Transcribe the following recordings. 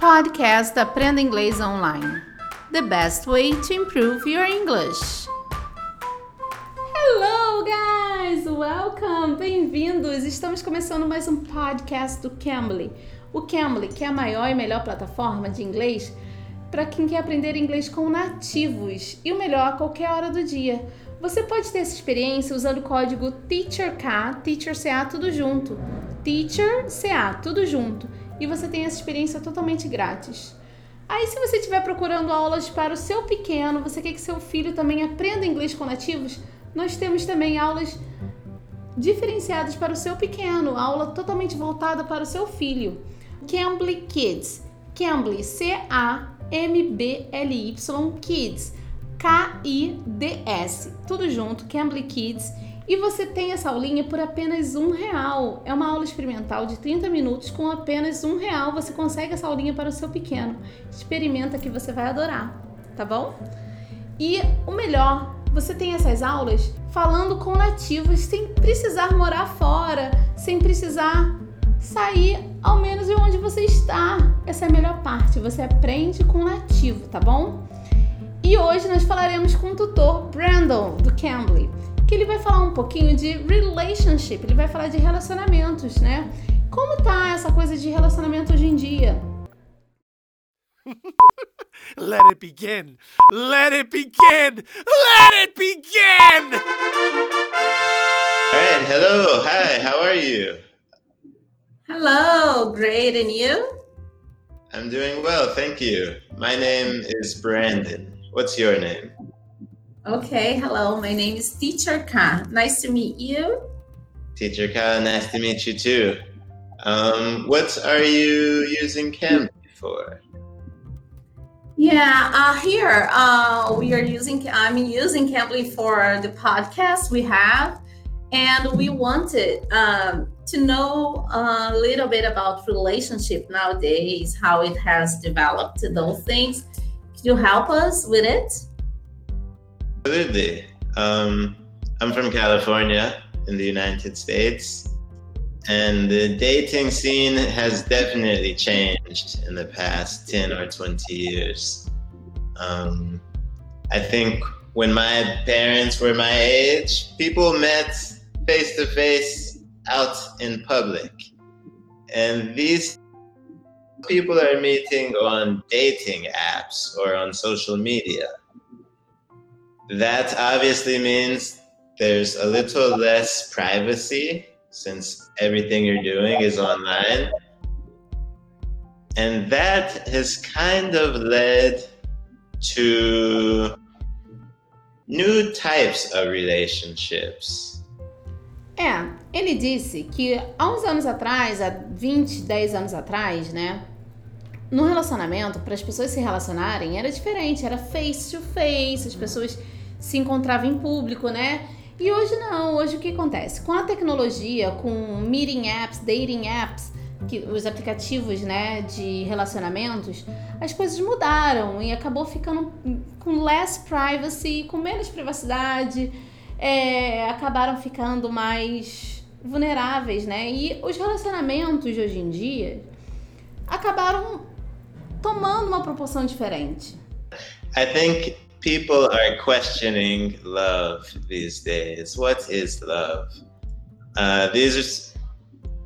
Podcast Aprenda Inglês Online. The best way to improve your English. Hello, guys! Welcome! Bem-vindos! Estamos começando mais um podcast do Cambly. O Cambly, que é a maior e melhor plataforma de inglês para quem quer aprender inglês com nativos e o melhor a qualquer hora do dia. Você pode ter essa experiência usando o código TEACHERK, TEACHERCA tudo junto. TEACHERCA tudo junto. E você tem essa experiência totalmente grátis. Aí, se você estiver procurando aulas para o seu pequeno, você quer que seu filho também aprenda inglês com nativos, nós temos também aulas diferenciadas para o seu pequeno, aula totalmente voltada para o seu filho. Cambly Kids. Cambly, C-A M-B-L-Y Kids. K-I-D-S. Tudo junto, Cambly Kids. E você tem essa aulinha por apenas um real. É uma aula experimental de 30 minutos com apenas um real. Você consegue essa aulinha para o seu pequeno. Experimenta que você vai adorar, tá bom? E o melhor, você tem essas aulas falando com nativos sem precisar morar fora, sem precisar sair ao menos de onde você está. Essa é a melhor parte. Você aprende com nativo, tá bom? E hoje nós falaremos com o tutor Brandon do Cambly, que ele vai falar um pouquinho de relationship, ele vai falar de relacionamentos, né? Como tá essa coisa de relacionamento hoje em dia? Let it begin! Let it begin! Let it begin! All right, hello, hi, how are you? Hello, great, and you? I'm doing well, thank you. My name is Brandon. What's your name? Okay, hello, my name is Teacher Ka. Nice to meet you. Teacher Ka, nice to meet you too. Um, what are you using Cambly for? Yeah, uh, here uh, we are using. I'm using Cambly for the podcast we have, and we wanted um, to know a little bit about relationship nowadays, how it has developed, those things. Could you help us with it? Absolutely. Um, I'm from California in the United States, and the dating scene has definitely changed in the past 10 or 20 years. Um, I think when my parents were my age, people met face to face out in public. And these people are meeting on dating apps or on social media. That obviously means there's a little less privacy since everything you're doing is online. And that has kind of led to new types of relationships É, ele disse que há uns anos atrás, há 20, 10 anos atrás, né? No relacionamento, para as pessoas se relacionarem, era diferente, era face to face, as pessoas se encontravam em público, né? E hoje não, hoje o que acontece? Com a tecnologia, com meeting apps, dating apps, que, os aplicativos né, de relacionamentos, as coisas mudaram e acabou ficando com less privacy, com menos privacidade é, acabaram ficando mais vulneráveis, né? E os relacionamentos de hoje em dia acabaram tomando uma proporção diferente. I think people are questioning love these days. What is love? Uh, these are,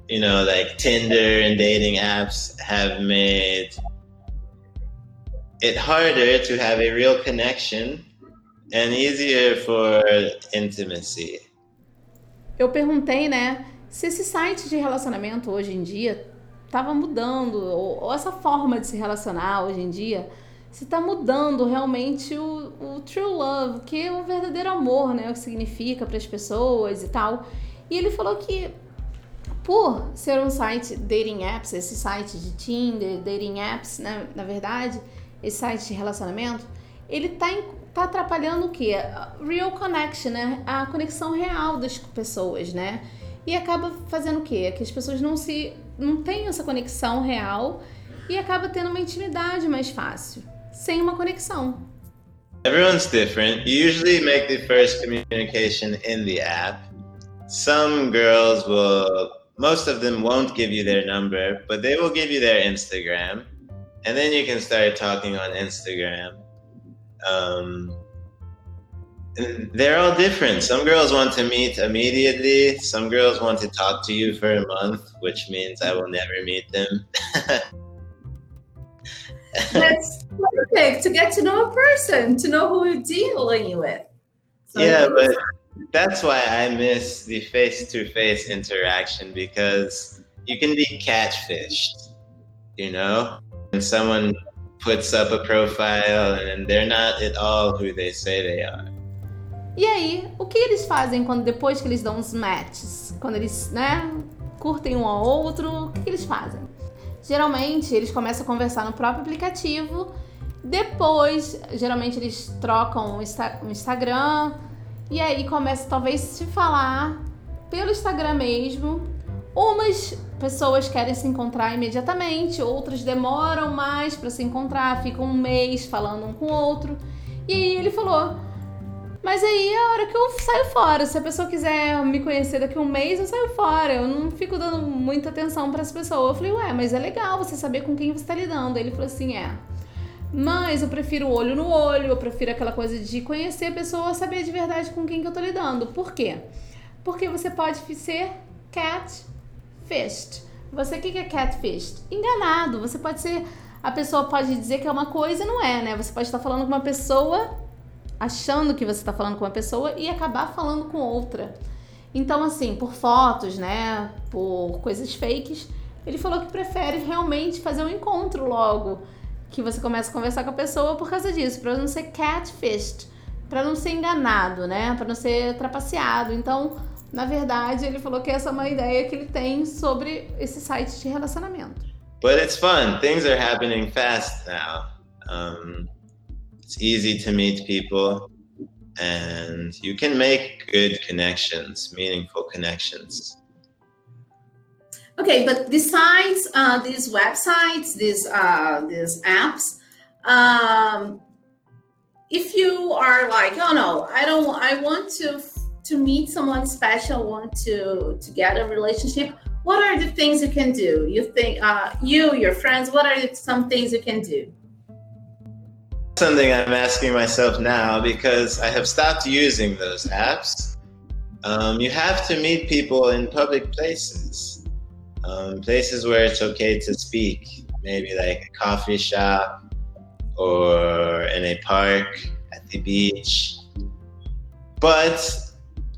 you know, like Tinder and dating apps have made it harder to have a real connection and easier for intimacy. Eu perguntei, né, se esse site de relacionamento hoje em dia estava mudando, ou, ou, essa forma de se relacionar hoje em dia, se está mudando realmente o, o, true love, que é o verdadeiro amor, né, o que significa para as pessoas e tal. E ele falou que por ser um site dating apps, esse site de Tinder, dating apps, né, na verdade, esse site de relacionamento, ele está tá atrapalhando o quê? Real connection, né? A conexão real das pessoas, né? E acaba fazendo o quê? Que as pessoas não se não têm essa conexão real e acaba tendo uma intimidade mais fácil, sem uma conexão. Everyone's different. You usually make the first communication in the app. Some girls will most of them won't give you their number, but they will give you their Instagram. and then you can start talking on Instagram. Um, they're all different. Some girls want to meet immediately. Some girls want to talk to you for a month, which means I will never meet them. That's perfect to get to know a person, to know who you're dealing with. So yeah, but that's why I miss the face to face interaction because you can be catfished, you know? And someone puts up a profile and they're not at all who they say they are. E aí, o que eles fazem quando depois que eles dão os matches? Quando eles, né, curtem um ao outro, o que, que eles fazem? Geralmente, eles começam a conversar no próprio aplicativo. Depois, geralmente eles trocam o, Insta o Instagram e aí começa talvez se falar pelo Instagram mesmo. Umas pessoas querem se encontrar imediatamente, outras demoram mais para se encontrar, ficam um mês falando um com o outro. E aí ele falou: mas aí é a hora que eu saio fora. Se a pessoa quiser me conhecer daqui a um mês, eu saio fora. Eu não fico dando muita atenção para essa pessoa. Eu falei, ué, mas é legal você saber com quem você está lidando. Ele falou assim: é. Mas eu prefiro olho no olho, eu prefiro aquela coisa de conhecer a pessoa, saber de verdade com quem que eu tô lidando. Por quê? Porque você pode ser catfished. Você o que é catfished? Enganado. Você pode ser. A pessoa pode dizer que é uma coisa e não é, né? Você pode estar falando com uma pessoa achando que você está falando com uma pessoa e acabar falando com outra. Então, assim, por fotos, né? Por coisas fakes, ele falou que prefere realmente fazer um encontro logo que você começa a conversar com a pessoa por causa disso, para não ser catfished, para não ser enganado, né? Para não ser trapaceado. Então, na verdade, ele falou que essa é uma ideia que ele tem sobre esse site de relacionamento. But it's fun. Things are happening fast now. Um... It's easy to meet people and you can make good connections, meaningful connections. Okay, but besides uh, these websites, these uh, these apps, um, if you are like, oh no, I don't, I want to to meet someone special, want to to get a relationship. What are the things you can do? You think, uh, you, your friends, what are some things you can do? Something I'm asking myself now because I have stopped using those apps. Um, you have to meet people in public places, um, places where it's okay to speak, maybe like a coffee shop or in a park at the beach. But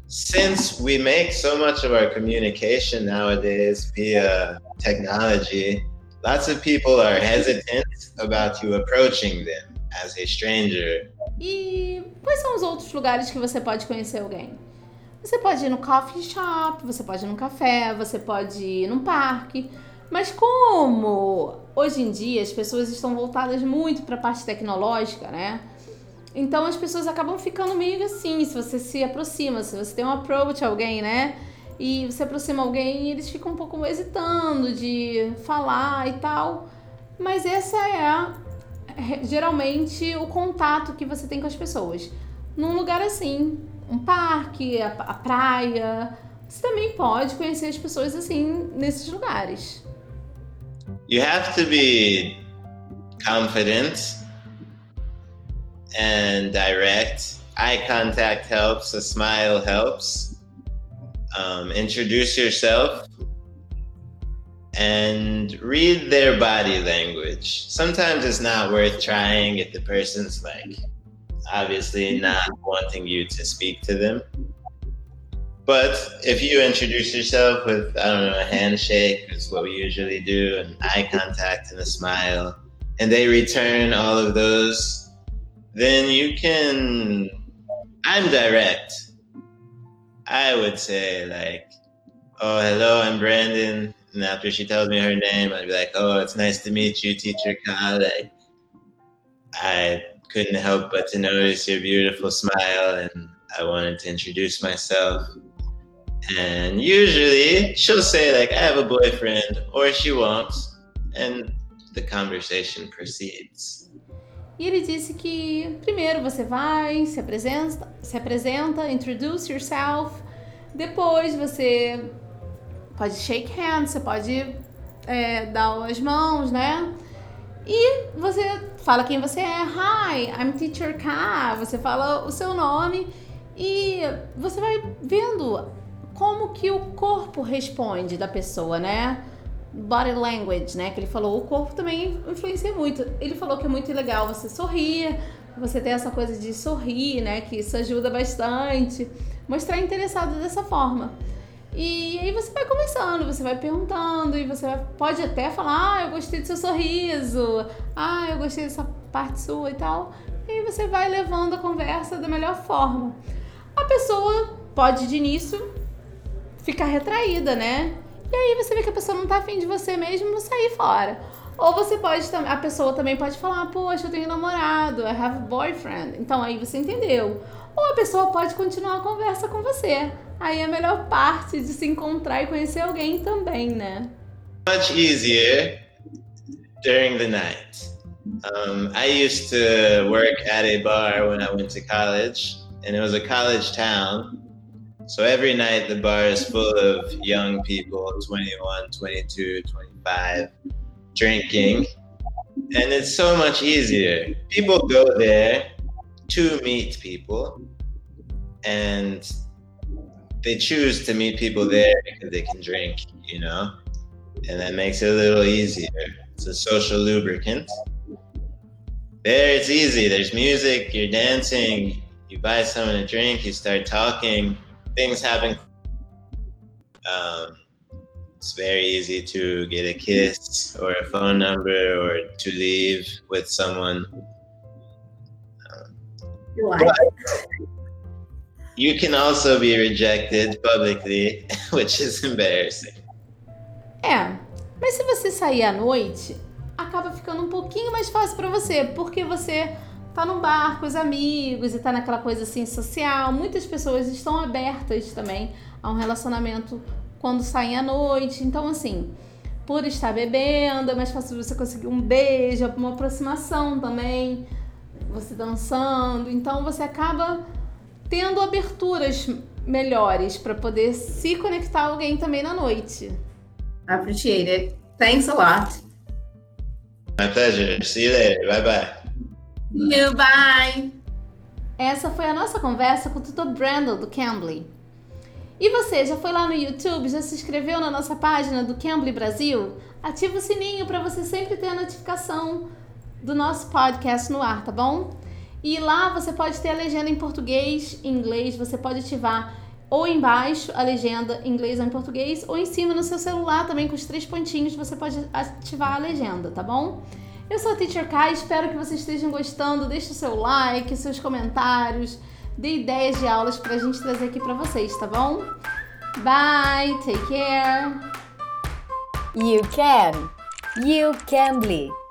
since we make so much of our communication nowadays via technology, lots of people are hesitant about you approaching them as a stranger. E quais são os outros lugares que você pode conhecer alguém? Você pode ir no coffee shop, você pode ir num café, você pode ir num parque. Mas como hoje em dia as pessoas estão voltadas muito para a parte tecnológica, né? Então as pessoas acabam ficando meio assim, se você se aproxima, se você tem um approach a alguém, né? E você aproxima alguém e eles ficam um pouco hesitando de falar e tal. Mas essa é geralmente o contato que você tem com as pessoas. Num lugar assim, um parque, a, a praia, você também pode conhecer as pessoas assim nesses lugares. You have to be confident and direct. Eye contact helps, a smile helps. Um, introduce yourself and read their body language. Sometimes it's not worth trying if the person's like obviously not wanting you to speak to them. But if you introduce yourself with, I don't know, a handshake is what we usually do, and eye contact and a smile, and they return all of those, then you can. I'm direct. I would say, like, oh, hello, I'm Brandon. And after she tells me her name, I'd be like, "Oh, it's nice to meet you, Teacher Kyle." Like, I couldn't help but to notice your beautiful smile, and I wanted to introduce myself. And usually, she'll say like, "I have a boyfriend," or she won't, and the conversation proceeds. E ele disse que primeiro você vai, se apresenta, se apresenta, introduce yourself. Depois você pode shake hands, você pode é, dar as mãos, né? E você fala quem você é. Hi, I'm Teacher K. Você fala o seu nome e você vai vendo como que o corpo responde da pessoa, né? Body language, né? Que ele falou, o corpo também influencia muito. Ele falou que é muito legal você sorrir, você ter essa coisa de sorrir, né? Que isso ajuda bastante. Mostrar interessado dessa forma. E aí você vai conversando, você vai perguntando e você pode até falar, ah, eu gostei do seu sorriso, ah, eu gostei dessa parte sua e tal. E aí você vai levando a conversa da melhor forma. A pessoa pode de início ficar retraída, né? E aí você vê que a pessoa não tá afim de você mesmo, sair fora. Ou você pode a pessoa também pode falar, poxa, eu tenho namorado, I have a boyfriend. Então aí você entendeu. Ou a pessoa pode continuar a conversa com você. Aí é a melhor parte de se encontrar e conhecer alguém também, né? Much easier during the night. Um, I used to work at a bar when I went to college, and it was a college town. So every night the bar is full of young people, 21, 22, 25, drinking. And it's so much easier. People go there to meet people and they choose to meet people there because they can drink, you know, and that makes it a little easier. It's a social lubricant. There, it's easy. There's music, you're dancing, you buy someone a drink, you start talking, things happen. Um, it's very easy to get a kiss or a phone number or to leave with someone. Um, you can also be rejected publicly, which is embarrassing. É, mas se você sair à noite, acaba ficando um pouquinho mais fácil para você, porque você tá num bar com os amigos e tá naquela coisa assim social. Muitas pessoas estão abertas também a um relacionamento quando saem à noite. Então, assim, por estar bebendo, é mais fácil você conseguir um beijo, uma aproximação também, você dançando. Então, você acaba tendo aberturas melhores para poder se conectar a alguém também na noite. Appreciate it. Thanks a lot. My pleasure. See you later. Bye bye. You bye. Essa foi a nossa conversa com o tutor Brandon do Cambly. E você, já foi lá no YouTube, já se inscreveu na nossa página do Cambly Brasil? Ativa o sininho para você sempre ter a notificação do nosso podcast no ar, tá bom? E lá você pode ter a legenda em português, em inglês, você pode ativar ou embaixo a legenda em inglês ou em português, ou em cima no seu celular também com os três pontinhos você pode ativar a legenda, tá bom? Eu sou a Teacher Kai, espero que vocês estejam gostando. Deixe o seu like, seus comentários, dê ideias de aulas pra gente trazer aqui pra vocês, tá bom? Bye, take care. You can. You can bleed.